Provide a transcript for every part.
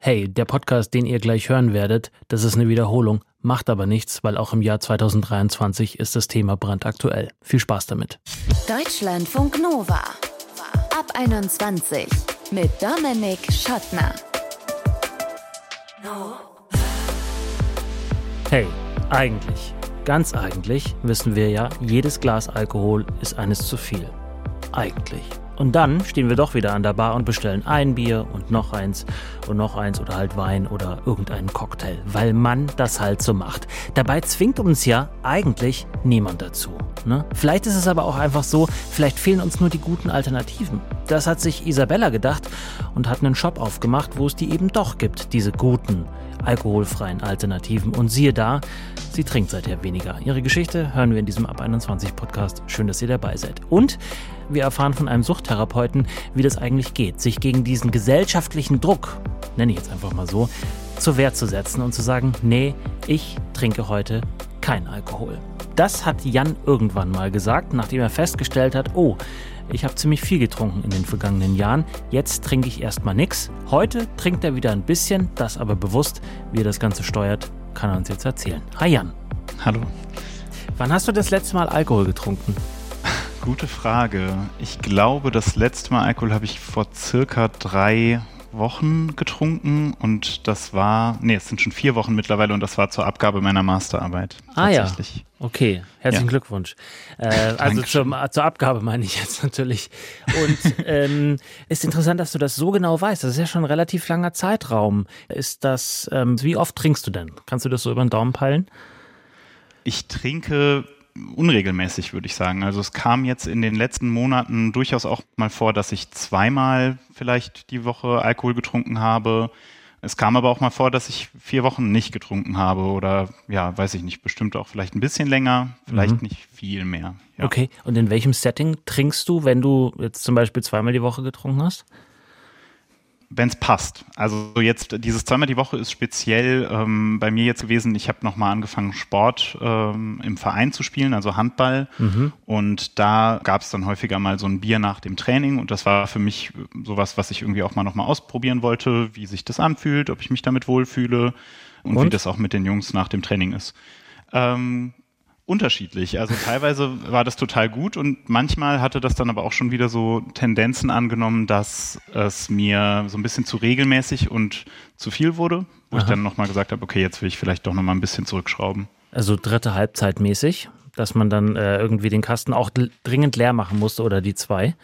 Hey, der Podcast, den ihr gleich hören werdet, das ist eine Wiederholung, macht aber nichts, weil auch im Jahr 2023 ist das Thema brandaktuell. Viel Spaß damit. Deutschlandfunk Nova. Ab 21 mit Dominik Schottner. Hey, eigentlich, ganz eigentlich wissen wir ja, jedes Glas Alkohol ist eines zu viel. Eigentlich. Und dann stehen wir doch wieder an der Bar und bestellen ein Bier und noch eins und noch eins oder halt Wein oder irgendeinen Cocktail, weil man das halt so macht. Dabei zwingt uns ja eigentlich niemand dazu. Ne? Vielleicht ist es aber auch einfach so, vielleicht fehlen uns nur die guten Alternativen. Das hat sich Isabella gedacht und hat einen Shop aufgemacht, wo es die eben doch gibt, diese guten alkoholfreien Alternativen. Und siehe da, sie trinkt seither weniger. Ihre Geschichte hören wir in diesem Ab 21 Podcast. Schön, dass ihr dabei seid. Und wir erfahren von einem Suchttherapeuten, wie das eigentlich geht, sich gegen diesen gesellschaftlichen Druck, nenne ich jetzt einfach mal so, zur Wehr zu setzen und zu sagen, nee, ich trinke heute kein Alkohol. Das hat Jan irgendwann mal gesagt, nachdem er festgestellt hat, oh, ich habe ziemlich viel getrunken in den vergangenen Jahren. Jetzt trinke ich erstmal nichts. Heute trinkt er wieder ein bisschen, das aber bewusst. Wie er das Ganze steuert, kann er uns jetzt erzählen. Hi Jan. Hallo. Wann hast du das letzte Mal Alkohol getrunken? Gute Frage. Ich glaube, das letzte Mal Alkohol habe ich vor circa drei Wochen getrunken und das war, nee, es sind schon vier Wochen mittlerweile und das war zur Abgabe meiner Masterarbeit. Ah ja, okay, herzlichen ja. Glückwunsch. Äh, also zum, zur Abgabe meine ich jetzt natürlich. Und ähm, ist interessant, dass du das so genau weißt. Das ist ja schon ein relativ langer Zeitraum. Ist das, ähm, wie oft trinkst du denn? Kannst du das so über den Daumen peilen? Ich trinke unregelmäßig, würde ich sagen. Also es kam jetzt in den letzten Monaten durchaus auch mal vor, dass ich zweimal vielleicht die Woche Alkohol getrunken habe. Es kam aber auch mal vor, dass ich vier Wochen nicht getrunken habe oder ja, weiß ich nicht, bestimmt auch vielleicht ein bisschen länger, vielleicht mhm. nicht viel mehr. Ja. Okay, und in welchem Setting trinkst du, wenn du jetzt zum Beispiel zweimal die Woche getrunken hast? Wenn es passt. Also jetzt dieses zweimal die Woche ist speziell ähm, bei mir jetzt gewesen. Ich habe nochmal angefangen, Sport ähm, im Verein zu spielen, also Handball. Mhm. Und da gab es dann häufiger mal so ein Bier nach dem Training. Und das war für mich sowas, was ich irgendwie auch mal nochmal ausprobieren wollte, wie sich das anfühlt, ob ich mich damit wohlfühle und, und? wie das auch mit den Jungs nach dem Training ist. Ähm, unterschiedlich. Also teilweise war das total gut und manchmal hatte das dann aber auch schon wieder so Tendenzen angenommen, dass es mir so ein bisschen zu regelmäßig und zu viel wurde, wo Aha. ich dann nochmal gesagt habe, okay, jetzt will ich vielleicht doch nochmal ein bisschen zurückschrauben. Also dritte Halbzeit mäßig, dass man dann äh, irgendwie den Kasten auch dringend leer machen musste oder die zwei.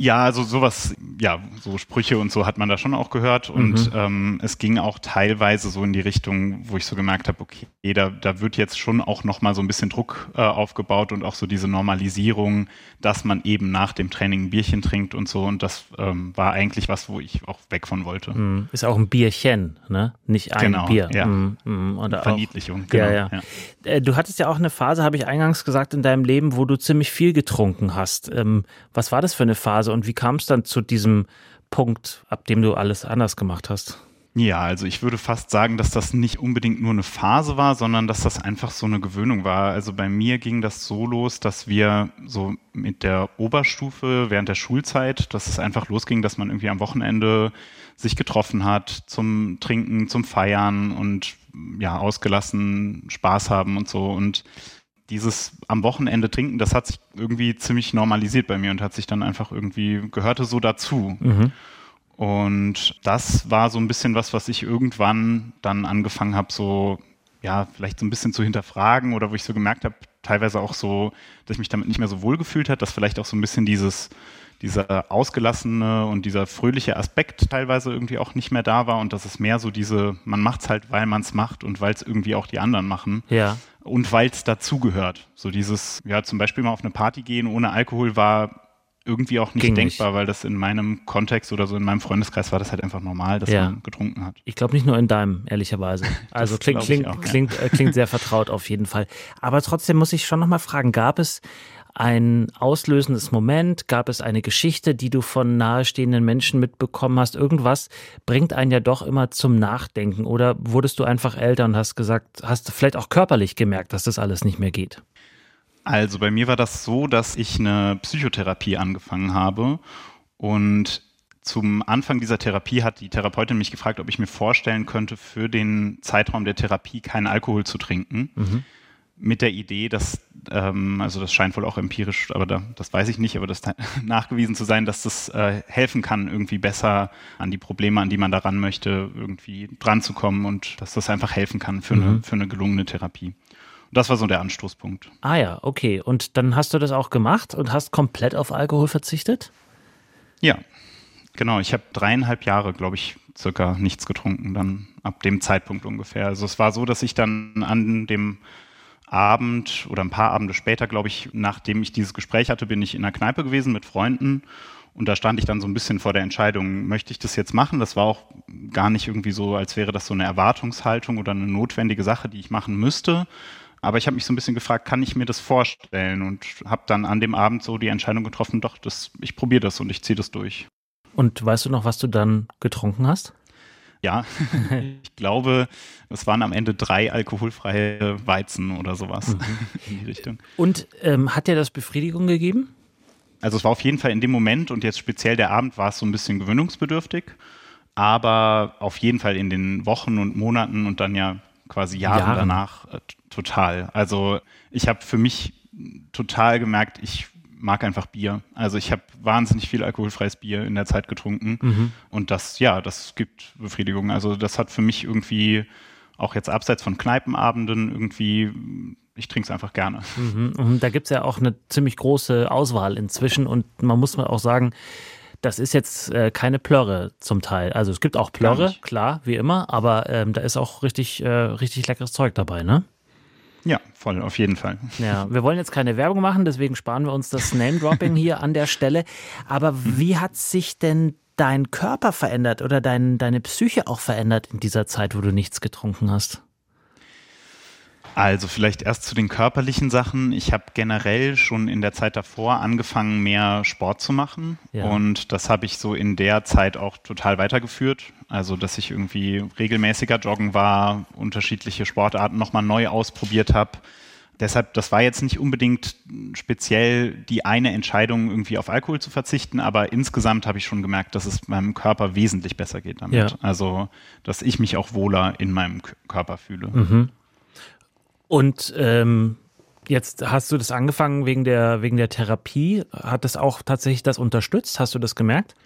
Ja, also sowas, ja, so Sprüche und so hat man da schon auch gehört. Und mhm. ähm, es ging auch teilweise so in die Richtung, wo ich so gemerkt habe, okay, da, da wird jetzt schon auch nochmal so ein bisschen Druck äh, aufgebaut und auch so diese Normalisierung, dass man eben nach dem Training ein Bierchen trinkt und so. Und das ähm, war eigentlich was, wo ich auch weg von wollte. Mhm. Ist auch ein Bierchen, ne? Nicht ein genau, Bier. Ja. Mhm. Oder Verniedlichung, genau. Ja, ja. ja. Äh, du hattest ja auch eine Phase, habe ich eingangs gesagt, in deinem Leben, wo du ziemlich viel getrunken hast. Ähm, was war das für eine Phase und wie kam es dann zu diesem Punkt, ab dem du alles anders gemacht hast? Ja, also ich würde fast sagen, dass das nicht unbedingt nur eine Phase war, sondern dass das einfach so eine Gewöhnung war. Also bei mir ging das so los, dass wir so mit der Oberstufe während der Schulzeit, dass es einfach losging, dass man irgendwie am Wochenende sich getroffen hat zum Trinken, zum Feiern und ja, ausgelassen Spaß haben und so. Und dieses am Wochenende trinken, das hat sich irgendwie ziemlich normalisiert bei mir und hat sich dann einfach irgendwie, gehörte so dazu. Mhm. Und das war so ein bisschen was, was ich irgendwann dann angefangen habe, so, ja, vielleicht so ein bisschen zu hinterfragen oder wo ich so gemerkt habe, teilweise auch so, dass ich mich damit nicht mehr so wohl gefühlt hat, dass vielleicht auch so ein bisschen dieses, dieser ausgelassene und dieser fröhliche Aspekt teilweise irgendwie auch nicht mehr da war und dass es mehr so diese, man macht es halt, weil man es macht und weil es irgendwie auch die anderen machen. Ja. Und weil es dazugehört. So dieses, ja, zum Beispiel mal auf eine Party gehen ohne Alkohol war irgendwie auch nicht Ging denkbar, nicht. weil das in meinem Kontext oder so in meinem Freundeskreis war das halt einfach normal, dass ja. man getrunken hat. Ich glaube nicht nur in deinem, ehrlicherweise. Also klingt, klingt, auch, klingt, ja. äh, klingt sehr vertraut auf jeden Fall. Aber trotzdem muss ich schon nochmal fragen, gab es ein auslösendes Moment? Gab es eine Geschichte, die du von nahestehenden Menschen mitbekommen hast? Irgendwas bringt einen ja doch immer zum Nachdenken. Oder wurdest du einfach älter und hast gesagt, hast vielleicht auch körperlich gemerkt, dass das alles nicht mehr geht? Also bei mir war das so, dass ich eine Psychotherapie angefangen habe und zum Anfang dieser Therapie hat die Therapeutin mich gefragt, ob ich mir vorstellen könnte, für den Zeitraum der Therapie keinen Alkohol zu trinken. Mhm. Mit der Idee, dass, ähm, also das scheint wohl auch empirisch, aber da, das weiß ich nicht, aber das nachgewiesen zu sein, dass das äh, helfen kann, irgendwie besser an die Probleme, an die man daran möchte, irgendwie dran zu kommen und dass das einfach helfen kann für, mhm. eine, für eine gelungene Therapie. Das war so der Anstoßpunkt. Ah ja, okay. Und dann hast du das auch gemacht und hast komplett auf Alkohol verzichtet? Ja, Genau, ich habe dreieinhalb Jahre, glaube ich, circa nichts getrunken, dann ab dem Zeitpunkt ungefähr. Also es war so, dass ich dann an dem Abend oder ein paar Abende später, glaube ich, nachdem ich dieses Gespräch hatte, bin ich in einer Kneipe gewesen mit Freunden und da stand ich dann so ein bisschen vor der Entscheidung, möchte ich das jetzt machen? Das war auch gar nicht irgendwie so, als wäre das so eine Erwartungshaltung oder eine notwendige Sache, die ich machen müsste. Aber ich habe mich so ein bisschen gefragt, kann ich mir das vorstellen? Und habe dann an dem Abend so die Entscheidung getroffen, doch, das, ich probiere das und ich ziehe das durch. Und weißt du noch, was du dann getrunken hast? Ja, ich glaube, es waren am Ende drei alkoholfreie Weizen oder sowas mhm. in die Richtung. Und ähm, hat dir das Befriedigung gegeben? Also es war auf jeden Fall in dem Moment und jetzt speziell der Abend war es so ein bisschen gewöhnungsbedürftig, aber auf jeden Fall in den Wochen und Monaten und dann ja quasi Jahren, Jahren. danach äh, total. Also ich habe für mich total gemerkt, ich mag einfach Bier. Also ich habe wahnsinnig viel alkoholfreies Bier in der Zeit getrunken mhm. und das, ja, das gibt Befriedigung. Also das hat für mich irgendwie auch jetzt abseits von Kneipenabenden irgendwie, ich trinke es einfach gerne. Mhm. Und da gibt es ja auch eine ziemlich große Auswahl inzwischen und man muss mal auch sagen, das ist jetzt äh, keine Plörre zum Teil. Also es gibt auch Plörre, klar, wie immer, aber ähm, da ist auch richtig, äh, richtig leckeres Zeug dabei, ne? Ja, voll, auf jeden Fall. Ja, wir wollen jetzt keine Werbung machen, deswegen sparen wir uns das Name-Dropping hier an der Stelle. Aber wie hat sich denn dein Körper verändert oder dein, deine Psyche auch verändert in dieser Zeit, wo du nichts getrunken hast? Also vielleicht erst zu den körperlichen Sachen. Ich habe generell schon in der Zeit davor angefangen, mehr Sport zu machen. Ja. Und das habe ich so in der Zeit auch total weitergeführt. Also dass ich irgendwie regelmäßiger joggen war, unterschiedliche Sportarten nochmal neu ausprobiert habe. Deshalb, das war jetzt nicht unbedingt speziell die eine Entscheidung, irgendwie auf Alkohol zu verzichten, aber insgesamt habe ich schon gemerkt, dass es meinem Körper wesentlich besser geht damit. Ja. Also, dass ich mich auch wohler in meinem Körper fühle. Mhm. Und ähm, jetzt hast du das angefangen wegen der, wegen der Therapie. Hat das auch tatsächlich das unterstützt? Hast du das gemerkt?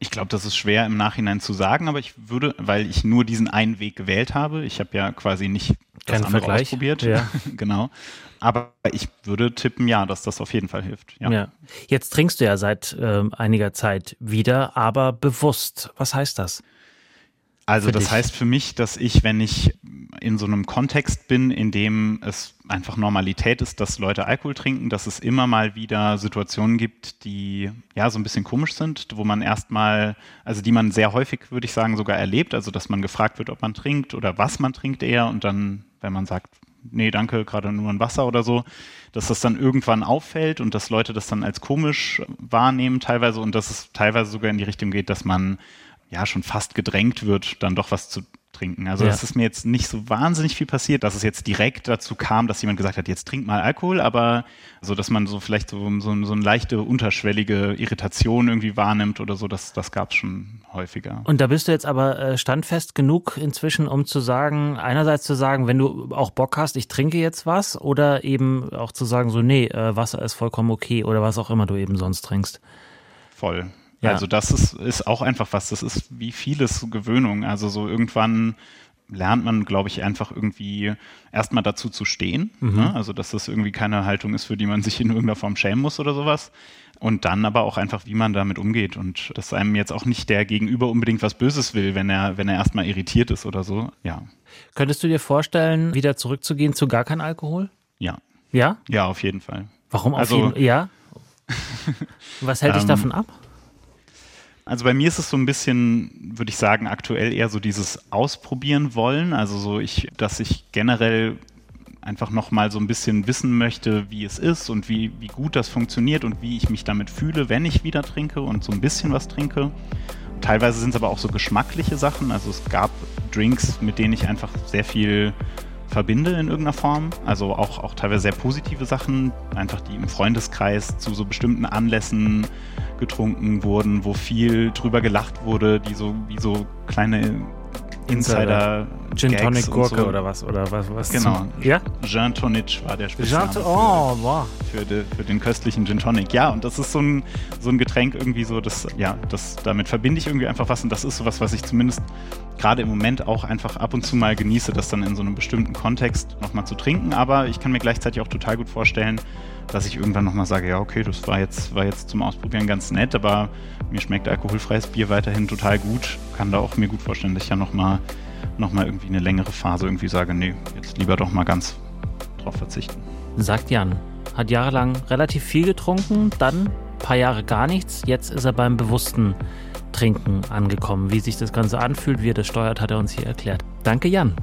Ich glaube, das ist schwer im Nachhinein zu sagen, aber ich würde, weil ich nur diesen einen Weg gewählt habe, ich habe ja quasi nicht das Kein andere Vergleich. ausprobiert. Ja. genau. Aber ich würde tippen, ja, dass das auf jeden Fall hilft. Ja. ja. Jetzt trinkst du ja seit äh, einiger Zeit wieder, aber bewusst. Was heißt das? Also das dich? heißt für mich, dass ich, wenn ich in so einem Kontext bin, in dem es einfach Normalität ist, dass Leute Alkohol trinken, dass es immer mal wieder Situationen gibt, die ja so ein bisschen komisch sind, wo man erstmal, also die man sehr häufig, würde ich sagen, sogar erlebt, also dass man gefragt wird, ob man trinkt oder was man trinkt eher und dann, wenn man sagt, nee, danke, gerade nur ein Wasser oder so, dass das dann irgendwann auffällt und dass Leute das dann als komisch wahrnehmen teilweise und dass es teilweise sogar in die Richtung geht, dass man ja schon fast gedrängt wird, dann doch was zu trinken. Also es ja. ist mir jetzt nicht so wahnsinnig viel passiert, dass es jetzt direkt dazu kam, dass jemand gesagt hat, jetzt trink mal Alkohol, aber so, dass man so vielleicht so, so, so eine leichte unterschwellige Irritation irgendwie wahrnimmt oder so, das, das gab es schon häufiger. Und da bist du jetzt aber äh, standfest genug inzwischen, um zu sagen, einerseits zu sagen, wenn du auch Bock hast, ich trinke jetzt was oder eben auch zu sagen, so, nee, äh, Wasser ist vollkommen okay oder was auch immer du eben sonst trinkst. Voll. Ja. Also das ist, ist auch einfach was, das ist wie vieles Gewöhnung. Also so irgendwann lernt man, glaube ich, einfach irgendwie erstmal dazu zu stehen. Mhm. Ne? Also dass das irgendwie keine Haltung ist, für die man sich in irgendeiner Form schämen muss oder sowas. Und dann aber auch einfach, wie man damit umgeht und dass einem jetzt auch nicht der Gegenüber unbedingt was Böses will, wenn er, wenn er erstmal irritiert ist oder so. Ja. Könntest du dir vorstellen, wieder zurückzugehen zu gar kein Alkohol? Ja. Ja? Ja, auf jeden Fall. Warum auf also, jeden Ja? Was hält dich ähm, davon ab? Also bei mir ist es so ein bisschen, würde ich sagen, aktuell eher so dieses Ausprobieren wollen. Also so ich, dass ich generell einfach nochmal so ein bisschen wissen möchte, wie es ist und wie, wie gut das funktioniert und wie ich mich damit fühle, wenn ich wieder trinke und so ein bisschen was trinke. Teilweise sind es aber auch so geschmackliche Sachen. Also es gab Drinks, mit denen ich einfach sehr viel verbinde in irgendeiner Form. Also auch, auch teilweise sehr positive Sachen, einfach die im Freundeskreis zu so bestimmten Anlässen getrunken wurden, wo viel drüber gelacht wurde, die so wie so kleine Insider. Gin Tonic Gurke so. oder was? Oder was, was Genau. zum- Ja? Gin Tonic war der Spitzname Gin, für, oh, wow. für, de, für den köstlichen Gin Tonic. Ja, und das ist so ein, so ein Getränk irgendwie so, das, ja, das, damit verbinde ich irgendwie einfach was und das ist sowas, was ich zumindest gerade im Moment auch einfach ab und zu mal genieße, das dann in so einem bestimmten Kontext nochmal zu trinken. Aber ich kann mir gleichzeitig auch total gut vorstellen, dass ich irgendwann nochmal sage, ja, okay, das war jetzt, war jetzt zum Ausprobieren ganz nett, aber mir schmeckt alkoholfreies Bier weiterhin total gut. Kann da auch mir gut vorstellen, dass ich ja nochmal noch mal irgendwie eine längere Phase irgendwie sage, nee, jetzt lieber doch mal ganz drauf verzichten. Sagt Jan. Hat jahrelang relativ viel getrunken, dann ein paar Jahre gar nichts. Jetzt ist er beim bewussten Trinken angekommen. Wie sich das Ganze anfühlt, wie er das steuert, hat er uns hier erklärt. Danke, Jan.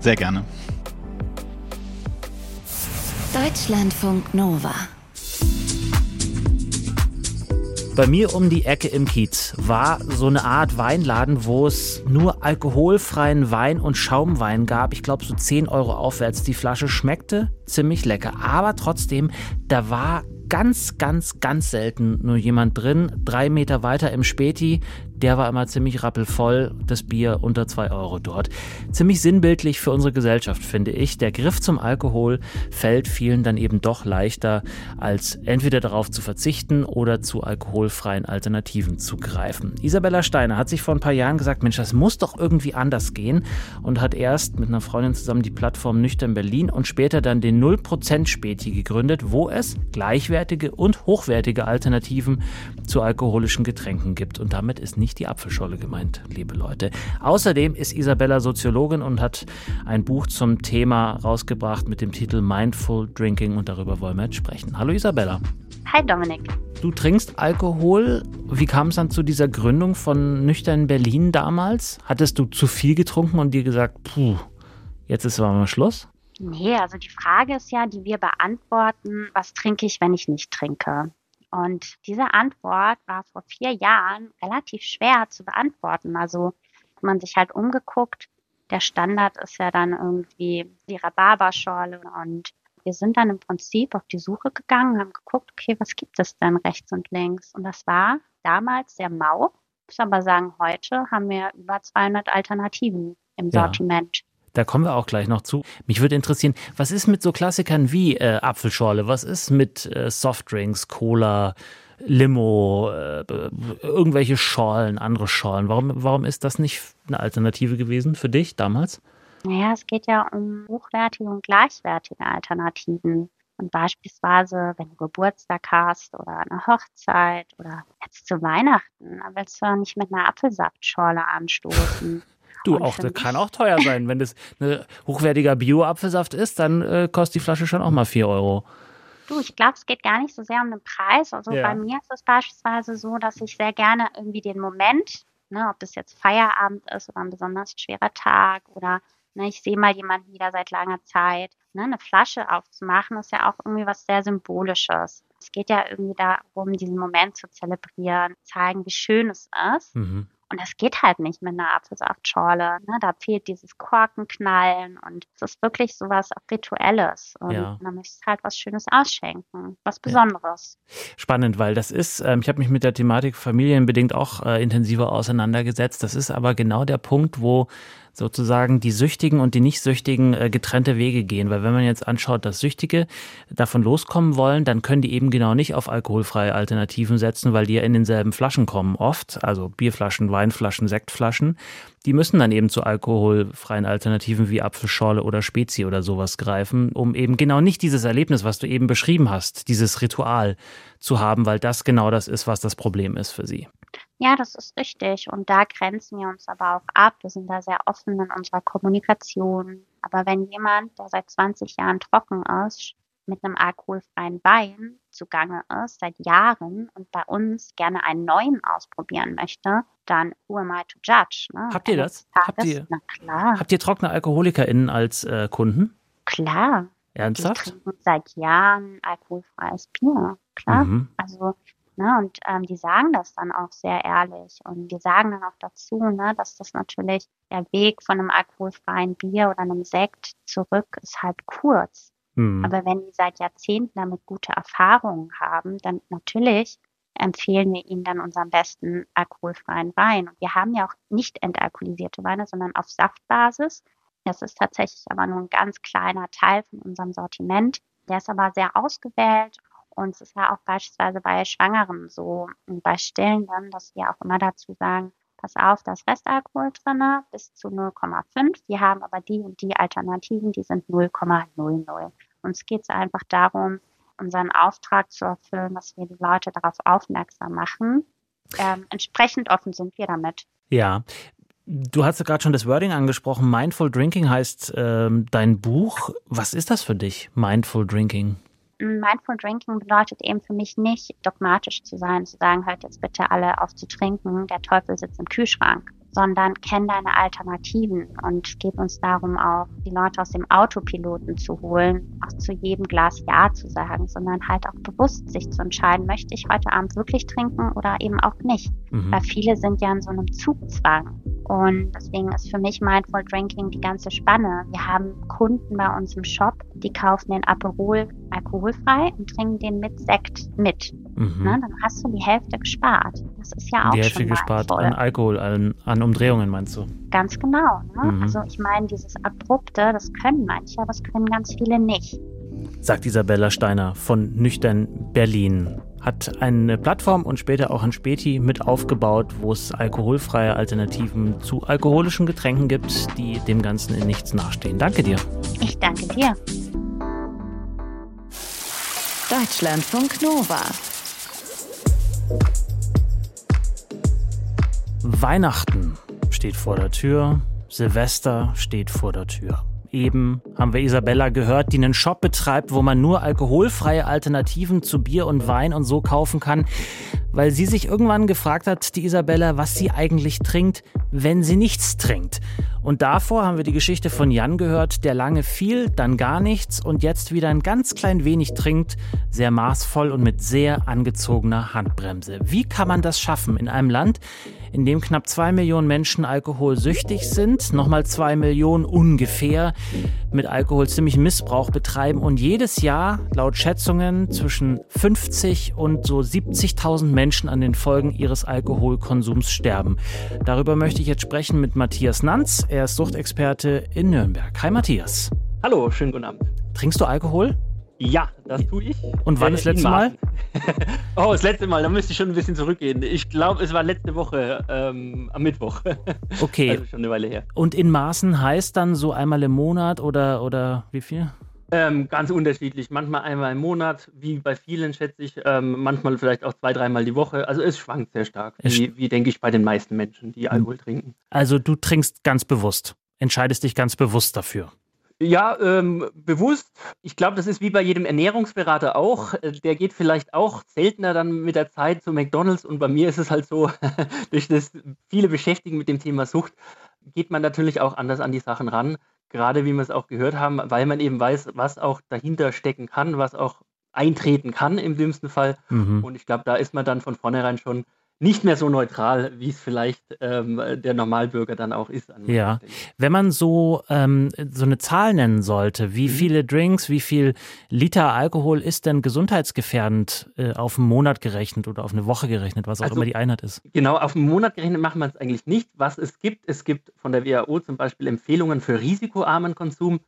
Sehr gerne. Deutschlandfunk Nova. Bei mir um die Ecke im Kiez war so eine Art Weinladen, wo es nur alkoholfreien Wein und Schaumwein gab. Ich glaube, so 10 Euro aufwärts. Die Flasche schmeckte ziemlich lecker. Aber trotzdem, da war ganz, ganz, ganz selten nur jemand drin. Drei Meter weiter im Späti, der war immer ziemlich rappelvoll. Das Bier unter 2 Euro dort. Ziemlich sinnbildlich für unsere Gesellschaft, finde ich. Der Griff zum Alkohol fällt vielen dann eben doch leichter, als entweder darauf zu verzichten oder zu alkoholfreien Alternativen zu greifen. Isabella Steiner hat sich vor ein paar Jahren gesagt, Mensch, das muss doch irgendwie anders gehen und hat erst mit einer Freundin zusammen die Plattform Nüchtern Berlin und später dann den 0% Späti gegründet, wo es gleichwertige und hochwertige Alternativen zu alkoholischen Getränken gibt. Und damit ist nicht die Apfelscholle gemeint, liebe Leute. Außerdem ist Isabella Soziologin und hat ein Buch zum Thema rausgebracht mit dem Titel Mindful Drinking und darüber wollen wir jetzt sprechen. Hallo Isabella. Hi Dominik. Du trinkst Alkohol. Wie kam es dann zu dieser Gründung von Nüchtern Berlin damals? Hattest du zu viel getrunken und dir gesagt, puh, jetzt ist aber mal Schluss? Nee, also die Frage ist ja, die wir beantworten, was trinke ich, wenn ich nicht trinke? Und diese Antwort war vor vier Jahren relativ schwer zu beantworten. Also hat man sich halt umgeguckt. Der Standard ist ja dann irgendwie die Rhabarberschorle und wir sind dann im Prinzip auf die Suche gegangen, haben geguckt, okay, was gibt es denn rechts und links? Und das war damals sehr mau. Ich muss aber sagen, heute haben wir über 200 Alternativen im Ja. Da kommen wir auch gleich noch zu. Mich würde interessieren, was ist mit so Klassikern wie äh, Apfelschorle? Was ist mit äh, Softdrinks, Cola, Limo, äh, irgendwelche Schorlen, andere Schorlen? Warum, warum ist das nicht eine Alternative gewesen für dich damals? Naja, es geht ja um hochwertige und gleichwertige Alternativen. Und beispielsweise, wenn du Geburtstag hast oder eine Hochzeit oder jetzt zu Weihnachten, dann willst du ja nicht mit einer Apfelsaftschorle anstoßen. Du, auch, das kann auch teuer sein. Wenn das ein hochwertiger Bio-Apfelsaft ist, dann äh, kostet die Flasche schon auch mal 4 Euro. Du, ich glaube, es geht gar nicht so sehr um den Preis. Also Ja. bei mir ist es beispielsweise so, dass ich sehr gerne irgendwie den Moment, ne, ob das jetzt Feierabend ist oder ein besonders schwerer Tag oder ne, ich sehe mal jemanden wieder seit langer Zeit, ne, eine Flasche aufzumachen, ist ja auch irgendwie was sehr Symbolisches. Es geht ja irgendwie darum, diesen Moment zu zelebrieren, zeigen, wie schön es ist. Mhm. Und das geht halt nicht mit einer Apfelsaftschorle. Ne? Da fehlt dieses Korkenknallen und es ist wirklich sowas auch Rituelles. Und Ja. man möchte halt was Schönes ausschenken, was Besonderes. Spannend, weil das ist, ähm, ich habe mich mit der Thematik familienbedingt auch äh, intensiver auseinandergesetzt. Das ist aber genau der Punkt, wo sozusagen die Süchtigen und die Nicht-Süchtigen äh, getrennte Wege gehen. Weil wenn man jetzt anschaut, dass Süchtige davon loskommen wollen, dann können die eben genau nicht auf alkoholfreie Alternativen setzen, weil die ja in denselben Flaschen kommen oft. Also Bierflaschen, Weinflaschen, Sektflaschen. Die müssen dann eben zu alkoholfreien Alternativen wie Apfelschorle oder Spezi oder sowas greifen, um eben genau nicht dieses Erlebnis, was du eben beschrieben hast, dieses Ritual zu haben, weil das genau das ist, was das Problem ist für sie. Ja, das ist richtig. Und da grenzen wir uns aber auch ab. Wir sind da sehr offen in unserer Kommunikation. Aber wenn jemand, der seit 20 Jahren trocken ist, mit einem alkoholfreien Wein zugange ist, seit Jahren und bei uns gerne einen neuen ausprobieren möchte, dann who am I to judge? Ne? Habt ihr das? Habt ihr- Na klar, Habt ihr trockene AlkoholikerInnen als äh, Kunden? klar. Die Ernsthaft? trinken seit Jahren alkoholfreies Bier. Klar. Mhm. Also Ne? Und ähm, die sagen das dann auch sehr ehrlich. Und die sagen dann auch dazu, ne, dass das natürlich der Weg von einem alkoholfreien Bier oder einem Sekt zurück ist halt kurz. Mhm. Aber wenn die seit Jahrzehnten damit gute Erfahrungen haben, dann natürlich empfehlen wir ihnen dann unseren besten alkoholfreien Wein. Und wir haben ja auch nicht entalkoholisierte Weine, sondern auf Saftbasis. Das ist tatsächlich aber nur ein ganz kleiner Teil von unserem Sortiment. Der ist aber sehr ausgewählt und es ist ja auch beispielsweise bei Schwangeren so und bei Stillenden, dass wir auch immer dazu sagen, pass auf, da ist Restalkohol drin bis zu 0,5. Wir haben aber die und die Alternativen, die sind 0,00. Uns geht es einfach darum, unseren Auftrag zu erfüllen, dass wir die Leute darauf aufmerksam machen. Ähm, entsprechend offen sind wir damit. Ja. Du hast ja gerade schon das Wording angesprochen. Mindful Drinking heißt ähm, dein Buch. Was ist das für dich, Mindful Drinking? Mindful Drinking bedeutet eben für mich nicht dogmatisch zu sein, zu sagen, hört jetzt bitte alle auf zu trinken, der Teufel sitzt im Kühlschrank sondern kenn deine Alternativen und geht uns darum auch, die Leute aus dem Autopiloten zu holen, auch zu jedem Glas Ja zu sagen, sondern halt auch bewusst sich zu entscheiden, möchte ich heute Abend wirklich trinken oder eben auch nicht. Mhm. Weil viele sind ja in so einem Zugzwang. Und deswegen ist für mich Mindful Drinking die ganze Spanne. Wir haben Kunden bei uns im Shop, die kaufen den Aperol alkoholfrei und trinken den mit Sekt mit. Mhm. Ne, dann hast du die Hälfte gespart. Das ist ja auch Die Hälfte gespart an Alkohol, an, an, Umdrehungen, meinst du? Ganz genau. Ne? Mhm. Also ich meine, dieses Abrupte, das können manche, aber das können ganz viele nicht. Sagt Isabella Steiner von Nüchtern Berlin hat eine Plattform und später auch ein Späti mit aufgebaut, wo es alkoholfreie Alternativen zu alkoholischen Getränken gibt, die dem Ganzen in nichts nachstehen. Danke dir. Ich danke dir. Deutschlandfunk Nova. Weihnachten steht vor der Tür, Silvester steht vor der Tür. Eben haben wir Isabella gehört, die einen Shop betreibt, wo man nur alkoholfreie Alternativen zu Bier und Wein und so kaufen kann, weil sie sich irgendwann gefragt hat, die Isabella, was sie eigentlich trinkt, wenn sie nichts trinkt. Und davor haben wir die Geschichte von Jan gehört, der lange viel, dann gar nichts und jetzt wieder ein ganz klein wenig trinkt, sehr maßvoll und mit sehr angezogener Handbremse. Wie kann man das schaffen in einem Land, in dem knapp zwei Millionen Menschen alkoholsüchtig sind, nochmal zwei Millionen ungefähr mit Alkohol ziemlich Missbrauch betreiben und jedes Jahr laut Schätzungen zwischen 50 und so 70.000 Menschen an den Folgen ihres Alkoholkonsums sterben. Darüber möchte ich jetzt sprechen mit Matthias Nanz. Er ist Suchtexperte in Nürnberg. Hi Matthias. Hallo, schönen guten Abend. Trinkst du Alkohol? Ja, das tue ich. Und wann äh, das letzte Mal? oh, das letzte Mal, da müsste ich schon ein bisschen zurückgehen. Ich glaube, es war letzte Woche ähm, am Mittwoch. Okay. Also schon eine Weile her. Und in Maßen heißt dann so einmal im Monat oder, oder wie viel? Ähm, ganz unterschiedlich. Manchmal einmal im Monat, wie bei vielen, schätze ich. Ähm, manchmal vielleicht auch zwei, dreimal die Woche. Also es schwankt sehr stark, wie, wie denke ich bei den meisten Menschen, die Alkohol trinken. Also du trinkst ganz bewusst, entscheidest dich ganz bewusst dafür. Ja, ähm, bewusst. Ich glaube, das ist wie bei jedem Ernährungsberater auch. Äh, der geht vielleicht auch seltener dann mit der Zeit zu McDonalds und bei mir ist es halt so, durch das viele Beschäftigen mit dem Thema Sucht, geht man natürlich auch anders an die Sachen ran. Gerade wie wir es auch gehört haben, weil man eben weiß, was auch dahinter stecken kann, was auch eintreten kann im dümmsten Fall. Mhm. Und ich glaube, da ist man dann von vornherein schon nicht mehr so neutral, wie es vielleicht ähm, der Normalbürger dann auch ist. ja, wenn man so, ähm, so eine Zahl nennen sollte, wie mhm. viele Drinks, wie viel Liter Alkohol ist denn gesundheitsgefährdend äh, auf einen Monat gerechnet oder auf eine Woche gerechnet, was auch also, immer die Einheit ist? Genau, auf einen Monat gerechnet macht man es eigentlich nicht. Was es gibt, es gibt von der WHO zum Beispiel Empfehlungen für risikoarmen Konsum.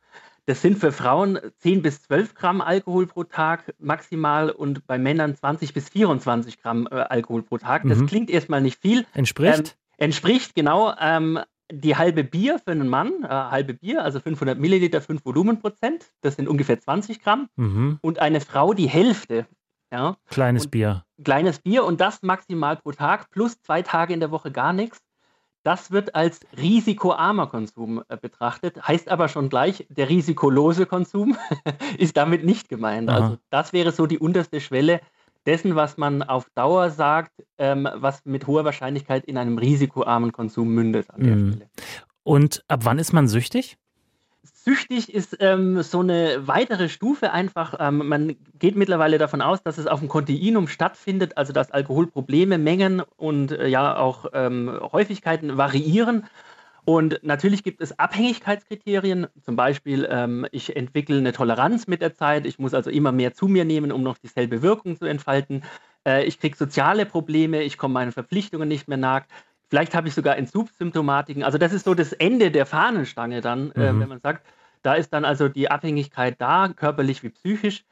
Das sind für Frauen 10 bis 12 Gramm Alkohol pro Tag maximal und bei Männern 20 bis 24 Gramm äh, Alkohol pro Tag. Das mhm. klingt erstmal nicht viel. Entspricht? Ähm, entspricht, genau. Ähm, die halbe Bier für einen Mann, äh, halbe Bier, also 500 Milliliter, 5 Volumenprozent, das sind ungefähr 20 Gramm. Mhm. Und eine Frau die Hälfte. Ja. Kleines und, Bier. Kleines Bier und das maximal pro Tag, plus zwei Tage in der Woche gar nichts. Das wird als risikoarmer Konsum äh, betrachtet, heißt aber schon gleich, der risikolose Konsum ist damit nicht gemeint. Aha. Also das wäre so die unterste Schwelle dessen, was man auf Dauer sagt, ähm, was mit hoher Wahrscheinlichkeit in einem risikoarmen Konsum mündet an der mhm. Stelle. Und ab wann ist man süchtig? Süchtig ist ähm, so eine weitere Stufe einfach. Ähm, man geht mittlerweile davon aus, dass es auf dem Kontinuum stattfindet, also dass Alkoholprobleme, Mengen und äh, ja auch ähm, Häufigkeiten variieren. Und natürlich gibt es Abhängigkeitskriterien. Zum Beispiel, ähm, ich entwickle eine Toleranz mit der Zeit. Ich muss also immer mehr zu mir nehmen, um noch dieselbe Wirkung zu entfalten. Äh, ich kriege soziale Probleme. Ich komme meinen Verpflichtungen nicht mehr nach. Vielleicht habe ich sogar Entzugssymptomatiken. Also das ist so das Ende der Fahnenstange dann, äh, mhm. äh, wenn man sagt, da ist dann also die Abhängigkeit da, körperlich wie psychisch.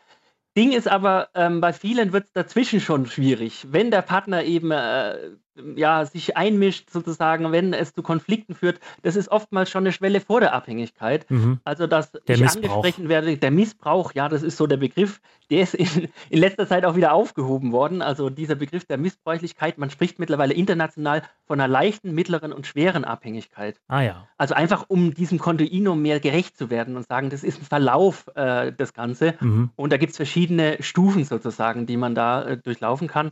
Ding ist aber, ähm, bei vielen wird es dazwischen schon schwierig. Wenn der Partner eben äh, ja, sich einmischt, sozusagen, wenn es zu Konflikten führt, das ist oftmals schon eine Schwelle vor der Abhängigkeit. Mhm. Also, dass der ich Missbrauch. angesprochen werde, der Missbrauch, ja, das ist so der Begriff, der ist in, in letzter Zeit auch wieder aufgehoben worden. Also dieser Begriff der Missbräuchlichkeit, man spricht mittlerweile international von einer leichten, mittleren und schweren Abhängigkeit. Ah ja. Also einfach, um diesem Kontinuum mehr gerecht zu werden und sagen, das ist ein Verlauf, äh, das Ganze. Mhm. Und da gibt es verschiedene Stufen sozusagen, die man da äh, durchlaufen kann.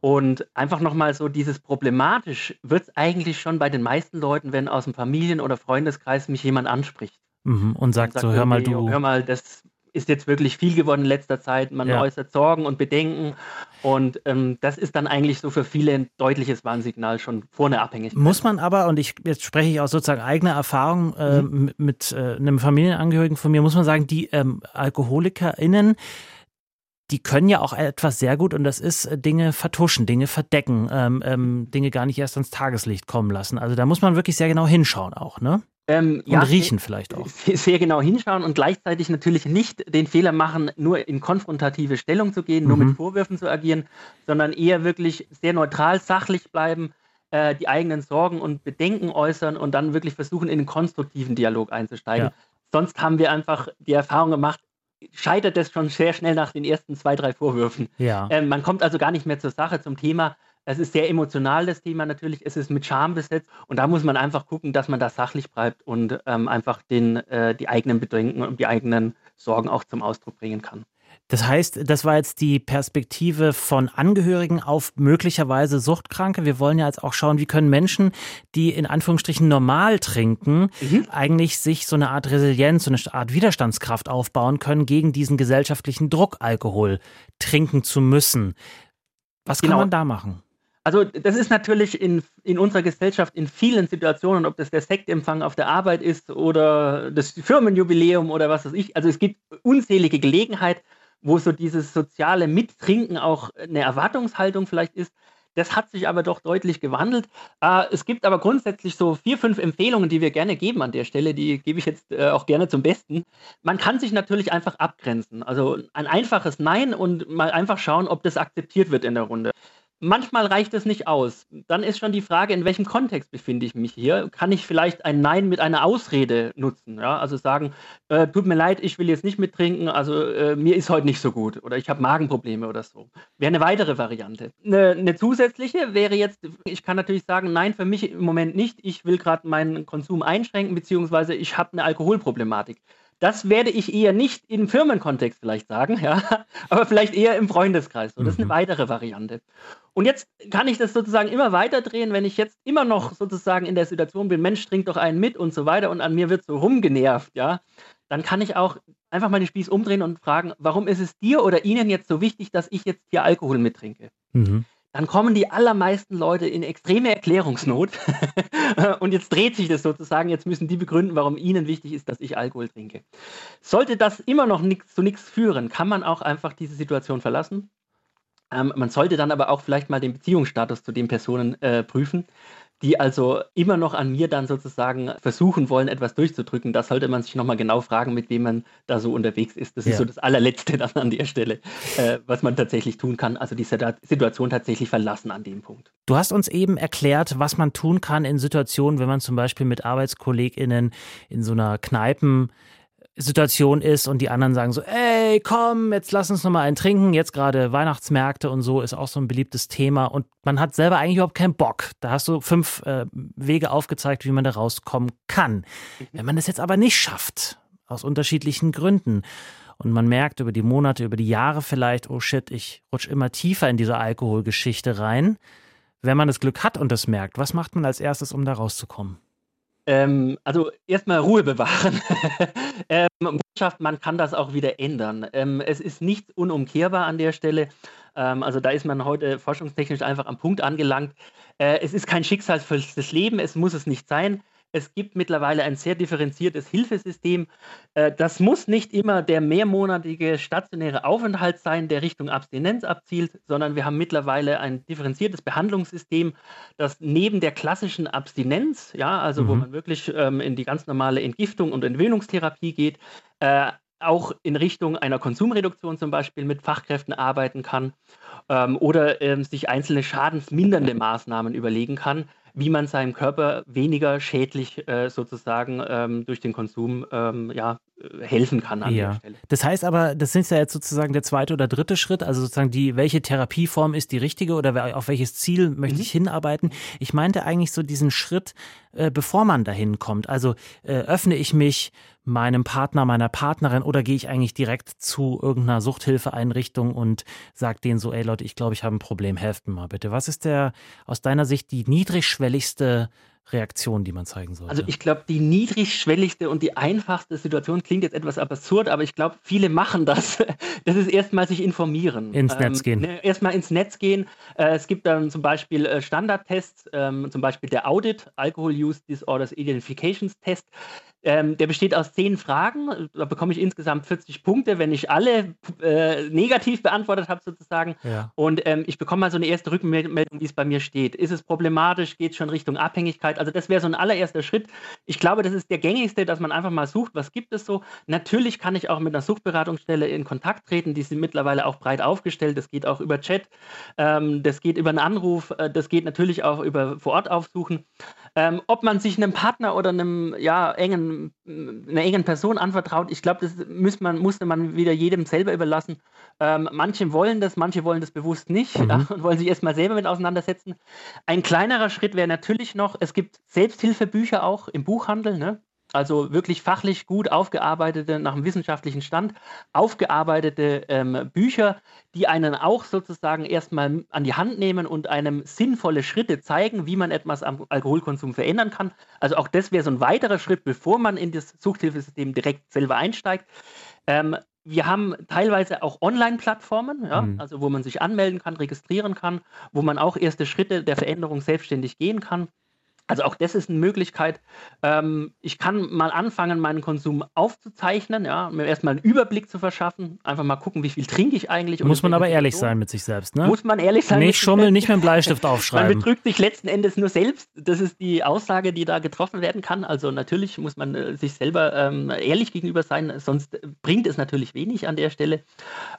Und einfach nochmal so dieses problematisch wird es eigentlich schon bei den meisten Leuten, wenn aus dem Familien- oder Freundeskreis mich jemand anspricht. Mhm, und sagt, und sagt so, hör mal du. Hör mal, das ist jetzt wirklich viel geworden in letzter Zeit. Man ja. äußert Sorgen und Bedenken. Und ähm, das ist dann eigentlich so für viele ein deutliches Warnsignal schon vor einer Abhängigkeit. Muss man aber, und ich, jetzt spreche ich aus sozusagen eigener Erfahrung äh, mhm. mit äh, einem Familienangehörigen von mir, muss man sagen, die ähm, AlkoholikerInnen, die können ja auch etwas sehr gut und das ist äh, Dinge vertuschen, Dinge verdecken, ähm, ähm, Dinge gar nicht erst ans Tageslicht kommen lassen. Also da muss man wirklich sehr genau hinschauen auch, ne? Ähm, und ja, riechen vielleicht auch. Sehr genau hinschauen und gleichzeitig natürlich nicht den Fehler machen, nur in konfrontative Stellung zu gehen, mhm. nur mit Vorwürfen zu agieren, sondern eher wirklich sehr neutral, sachlich bleiben, äh, die eigenen Sorgen und Bedenken äußern und dann wirklich versuchen, in einen konstruktiven Dialog einzusteigen. Ja. Sonst haben wir einfach die Erfahrung gemacht, scheitert es schon sehr schnell nach den ersten zwei, drei Vorwürfen. Ja. Ähm, man kommt also gar nicht mehr zur Sache, zum Thema. Es ist sehr emotional, das Thema natürlich. Es ist mit Charme besetzt. Und da muss man einfach gucken, dass man da sachlich bleibt und ähm, einfach den, äh, die eigenen Bedenken und die eigenen Sorgen auch zum Ausdruck bringen kann. Das heißt, das war jetzt die Perspektive von Angehörigen auf möglicherweise Suchtkranke. Wir wollen ja jetzt auch schauen, wie können Menschen, die in Anführungsstrichen normal trinken, mhm. eigentlich sich so eine Art Resilienz, so eine Art Widerstandskraft aufbauen können gegen diesen gesellschaftlichen Druck, Alkohol trinken zu müssen. Was kann genau. man da machen? Also das ist natürlich in, in unserer Gesellschaft in vielen Situationen, ob das der Sektempfang auf der Arbeit ist oder das Firmenjubiläum oder was weiß ich. Also es gibt unzählige Gelegenheiten, wo so dieses soziale Mittrinken auch eine Erwartungshaltung vielleicht ist. Das hat sich aber doch deutlich gewandelt. Äh, es gibt aber grundsätzlich so vier, fünf Empfehlungen, die wir gerne geben an der Stelle. Die gebe ich jetzt äh, auch gerne zum Besten. Man kann sich natürlich einfach abgrenzen. Also ein einfaches Nein und mal einfach schauen, ob das akzeptiert wird in der Runde. Manchmal reicht es nicht aus. Dann ist schon die Frage, in welchem Kontext befinde ich mich hier? Kann ich vielleicht ein Nein mit einer Ausrede nutzen? Ja? Also sagen, äh, tut mir leid, ich will jetzt nicht mittrinken, also äh, mir ist heute nicht so gut oder ich habe Magenprobleme oder so. Wäre eine weitere Variante. Eine, eine, zusätzliche wäre jetzt, ich kann natürlich sagen, nein, für mich im Moment nicht. Ich will gerade meinen Konsum einschränken, beziehungsweise ich habe eine Alkoholproblematik. Das werde ich eher nicht im Firmenkontext vielleicht sagen, ja, aber vielleicht eher im Freundeskreis. So, das ist eine mhm. weitere Variante. Und jetzt kann ich das sozusagen immer weiter drehen, wenn ich jetzt immer noch sozusagen in der Situation bin, Mensch, trink doch einen mit und so weiter und an mir wird so rumgenervt, ja, dann kann ich auch einfach mal den Spieß umdrehen und fragen, warum ist es dir oder Ihnen jetzt so wichtig, dass ich jetzt hier Alkohol mittrinke? Mhm dann kommen die allermeisten Leute in extreme Erklärungsnot. und jetzt dreht sich das sozusagen. Jetzt müssen die begründen, warum ihnen wichtig ist, dass ich Alkohol trinke. Sollte das immer noch nix, zu nichts führen, kann man auch einfach diese Situation verlassen. Ähm, man sollte dann aber auch vielleicht mal den Beziehungsstatus zu den Personen äh, prüfen die also immer noch an mir dann sozusagen versuchen wollen, etwas durchzudrücken. Da sollte man sich nochmal genau fragen, mit wem man da so unterwegs ist. Das ja. ist so das allerletzte dann an der Stelle, äh, was man tatsächlich tun kann. Also die Situation tatsächlich verlassen an dem Punkt. Du hast uns eben erklärt, was man tun kann in Situationen, wenn man zum Beispiel mit ArbeitskollegInnen in so einer Kneipen Situation ist und die anderen sagen so, ey, komm, jetzt lass uns nochmal einen trinken. Jetzt gerade Weihnachtsmärkte und so ist auch so ein beliebtes Thema und man hat selber eigentlich überhaupt keinen Bock. Da hast du fünf äh, Wege aufgezeigt, wie man da rauskommen kann. Wenn man das jetzt aber nicht schafft, aus unterschiedlichen Gründen und man merkt über die Monate, über die Jahre vielleicht, oh shit, ich rutsche immer tiefer in diese Alkoholgeschichte rein. Wenn man das Glück hat und das merkt, was macht man als erstes, um da rauszukommen? Ähm, also erstmal Ruhe bewahren. ähm, man kann das auch wieder ändern. Ähm, es ist nicht unumkehrbar an der Stelle. Ähm, also da ist man heute forschungstechnisch einfach am Punkt angelangt. Äh, es ist kein schicksalsvolles Leben, es muss es nicht sein. Es gibt mittlerweile ein sehr differenziertes Hilfesystem. Äh, das muss nicht immer der mehrmonatige stationäre Aufenthalt sein, der Richtung Abstinenz abzielt, sondern wir haben mittlerweile ein differenziertes Behandlungssystem, das neben der klassischen Abstinenz, ja, also mhm. wo man wirklich ähm, in die ganz normale Entgiftung und Entwöhnungstherapie geht, äh, auch in Richtung einer Konsumreduktion zum Beispiel mit Fachkräften arbeiten kann ähm, oder ähm, sich einzelne schadensmindernde Maßnahmen überlegen kann, wie man seinem Körper weniger schädlich äh, sozusagen ähm, durch den Konsum ähm, ja, helfen kann an ja. der Stelle. Das heißt aber, das ist ja jetzt sozusagen der zweite oder dritte Schritt, also sozusagen die, welche Therapieform ist die richtige oder auf welches Ziel möchte mhm. ich hinarbeiten? Ich meinte eigentlich so diesen Schritt, äh, bevor man dahin kommt. Also äh, öffne ich mich meinem Partner, meiner Partnerin oder gehe ich eigentlich direkt zu irgendeiner Suchthilfeeinrichtung und sage denen so, ey Leute, ich glaube, ich habe ein Problem, helft mir mal bitte. Was ist der aus deiner Sicht die niedrigschwelligste Reaktion, die man zeigen sollte? Also ich glaube, die niedrigschwelligste und die einfachste Situation klingt jetzt etwas absurd, aber ich glaube, viele machen das. Das ist erstmal sich informieren. Ins ähm, Netz gehen. Ne, erstmal ins Netz gehen. Äh, es gibt dann zum Beispiel äh, Standardtests, ähm, zum Beispiel der Audit, Alcohol Use Disorders Identifications Test. Ähm, der besteht aus zehn Fragen. Da bekomme ich insgesamt 40 Punkte, wenn ich alle äh, negativ beantwortet habe, sozusagen. Ja. Und ähm, ich bekomme mal so eine erste Rückmeldung, wie es bei mir steht. Ist es problematisch? Geht es schon Richtung Abhängigkeit? Also, das wäre so ein allererster Schritt. Ich glaube, das ist der gängigste, dass man einfach mal sucht, was gibt es so. Natürlich kann ich auch mit einer Suchtberatungsstelle in Kontakt treten. Die sind mittlerweile auch breit aufgestellt. Das geht auch über Chat, ähm, das geht über einen Anruf, äh, das geht natürlich auch über vor Ort aufsuchen. Ähm, ob man sich einem Partner oder einem ja, engen, einer engen Person anvertraut, ich glaube, das muss man, musste man wieder jedem selber überlassen. Ähm, manche wollen das, manche wollen das bewusst nicht mhm. ja, und wollen sich erstmal selber mit auseinandersetzen. Ein kleinerer Schritt wäre natürlich noch, es gibt Selbsthilfebücher auch im Buchhandel. Ne? Also wirklich fachlich gut aufgearbeitete, nach dem wissenschaftlichen Stand, aufgearbeitete ähm, Bücher, die einen auch sozusagen erstmal an die Hand nehmen und einem sinnvolle Schritte zeigen, wie man etwas am Alkoholkonsum verändern kann. Also auch das wäre so ein weiterer Schritt, bevor man in das Suchthilfesystem direkt selber einsteigt. Ähm, wir haben teilweise auch Online-Plattformen, ja, mhm. also wo man sich anmelden kann, registrieren kann, wo man auch erste Schritte der Veränderung selbstständig gehen kann. Also auch das ist eine Möglichkeit. Ähm, ich kann mal anfangen, meinen Konsum aufzuzeichnen, ja, mir erstmal einen Überblick zu verschaffen, einfach mal gucken, wie viel trinke ich eigentlich. Muss man aber ehrlich sein mit sich selbst, ne? Muss man ehrlich sein. Nicht schummeln, nicht mit dem Bleistift aufschreiben. Man betrügt sich letzten Endes nur selbst. Das ist die Aussage, die da getroffen werden kann. Also natürlich muss man äh, sich selber ähm, ehrlich gegenüber sein, sonst bringt es natürlich wenig an der Stelle.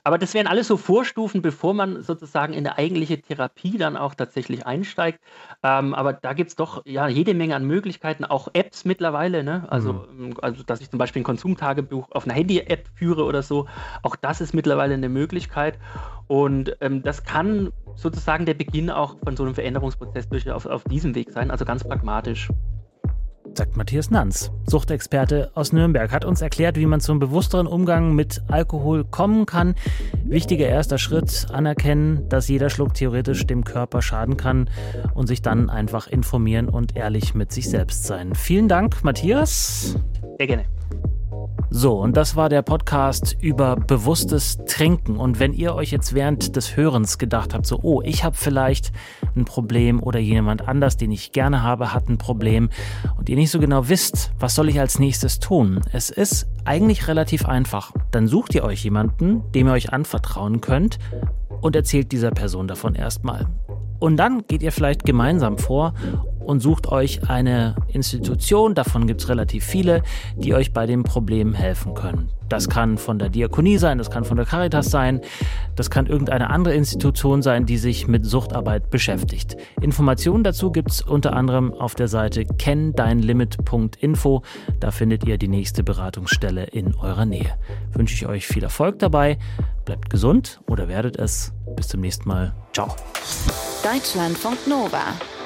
Aber das wären alles so Vorstufen, bevor man sozusagen in eine eigentliche Therapie dann auch tatsächlich einsteigt. Ähm, aber da gibt es doch, ja, ja, jede Menge an Möglichkeiten, auch Apps mittlerweile, ne? Also, mhm. also dass ich zum Beispiel ein Konsumtagebuch auf einer Handy-App führe oder so, auch das ist mittlerweile eine Möglichkeit. Und ähm, das kann sozusagen der Beginn auch von so einem Veränderungsprozess durch auf, auf diesem Weg sein, also ganz pragmatisch sagt Matthias Nanz. Suchtexperte aus Nürnberg hat uns erklärt, wie man zum bewussteren Umgang mit Alkohol kommen kann. Wichtiger erster Schritt, anerkennen, dass jeder Schluck theoretisch dem Körper schaden kann und sich dann einfach informieren und ehrlich mit sich selbst sein. Vielen Dank, Matthias. Sehr gerne. So, und das war der Podcast über bewusstes Trinken. Und wenn ihr euch jetzt während des Hörens gedacht habt, so, oh, ich habe vielleicht ein Problem oder jemand anders, den ich gerne habe, hat ein Problem und ihr nicht so genau wisst, was soll ich als nächstes tun? Es ist eigentlich relativ einfach. Dann sucht ihr euch jemanden, dem ihr euch anvertrauen könnt und erzählt dieser Person davon erstmal. Und dann geht ihr vielleicht gemeinsam vor und sucht euch eine Institution, davon gibt es relativ viele, die euch bei dem Problem helfen können. Das kann von der Diakonie sein, das kann von der Caritas sein, das kann irgendeine andere Institution sein, die sich mit Suchtarbeit beschäftigt. Informationen dazu gibt es unter anderem auf der Seite kenndeinlimit.info. Da findet ihr die nächste Beratungsstelle in eurer Nähe. Wünsche ich euch viel Erfolg dabei, bleibt gesund oder werdet es. Bis zum nächsten Mal. Ciao. Deutschlandfunk Nova